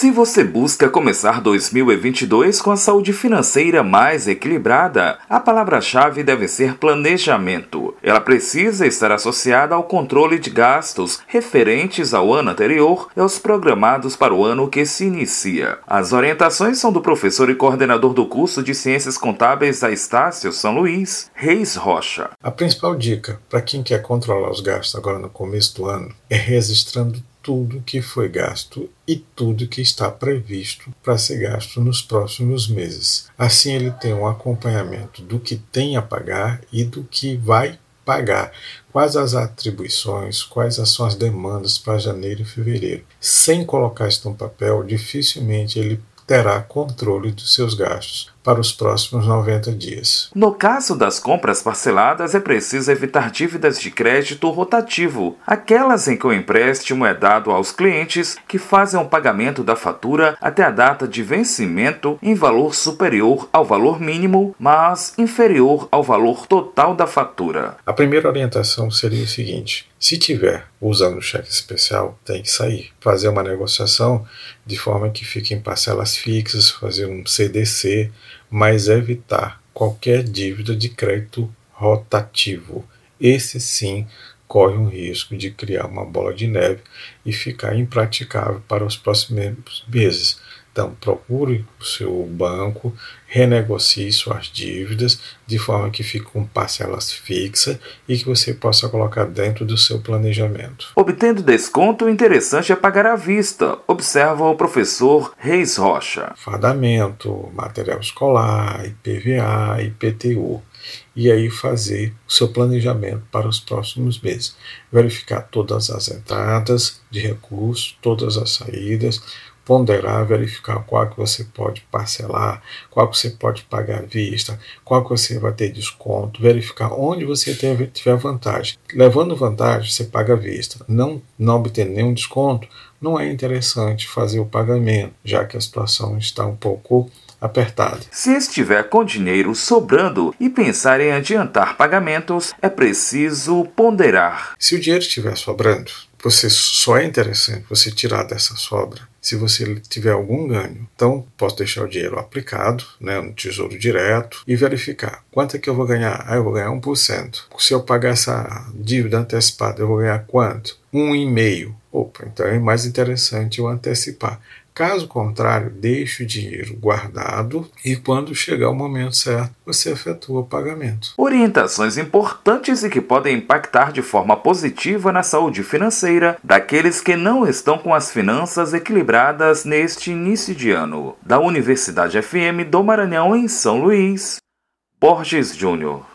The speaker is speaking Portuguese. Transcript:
Se você busca começar 2022 com a saúde financeira mais equilibrada, a palavra-chave deve ser planejamento. Ela precisa estar associada ao controle de gastos referentes ao ano anterior e aos programados para o ano que se inicia. As orientações são do professor e coordenador do curso de Ciências Contábeis da Estácio São Luís, Reis Rocha. A principal dica para quem quer controlar os gastos agora no começo do ano é registrando tudo que foi gasto e tudo que está previsto para ser gasto nos próximos meses. Assim, ele tem um acompanhamento do que tem a pagar e do que vai pagar, quais as atribuições, quais são as demandas para janeiro e fevereiro. Sem colocar isso no papel, dificilmente ele terá controle dos seus gastos para os próximos 90 dias. No caso das compras parceladas, é preciso evitar dívidas de crédito rotativo, aquelas em que o empréstimo é dado aos clientes que fazem o pagamento da fatura até a data de vencimento em valor superior ao valor mínimo, mas inferior ao valor total da fatura. A primeira orientação seria o seguinte: se tiver usando o cheque especial, tem que sair, fazer uma negociação de forma que fique em parcelas fixas, fazer um CDC mas evitar qualquer dívida de crédito rotativo. Esse sim corre um risco de criar uma bola de neve e ficar impraticável para os próximos meses. Então, procure o seu banco, renegocie suas dívidas de forma que fique com parcelas fixas e que você possa colocar dentro do seu planejamento. Obtendo desconto, o interessante é pagar à vista, observa o professor Reis Rocha. Fardamento, material escolar, IPVA, IPTU e aí fazer o seu planejamento para os próximos meses. Verificar todas as entradas de recursos, todas as saídas, ponderar, verificar qual que você pode parcelar, qual que você pode pagar à vista, qual que você vai ter desconto, verificar onde você tiver vantagem. Levando vantagem, você paga à vista. Não, não obtendo nenhum desconto, não é interessante fazer o pagamento, já que a situação está um pouco apertada. Se estiver com dinheiro sobrando e pensar em adiantar pagamentos, é preciso ponderar. Se o dinheiro estiver sobrando, você só é interessante você tirar dessa sobra se você tiver algum ganho. Então, posso deixar o dinheiro aplicado né, no tesouro direto e verificar quanto é que eu vou ganhar. Ah, eu vou ganhar 1%. Se eu pagar essa dívida antecipada, eu vou ganhar quanto? 1,5%. Opa, então é mais interessante eu antecipar. Caso contrário, deixe o dinheiro guardado e quando chegar o momento certo, você efetua o pagamento. Orientações importantes e que podem impactar de forma positiva na saúde financeira daqueles que não estão com as finanças equilibradas neste início de ano. Da Universidade FM do Maranhão em São Luís, Borges Júnior.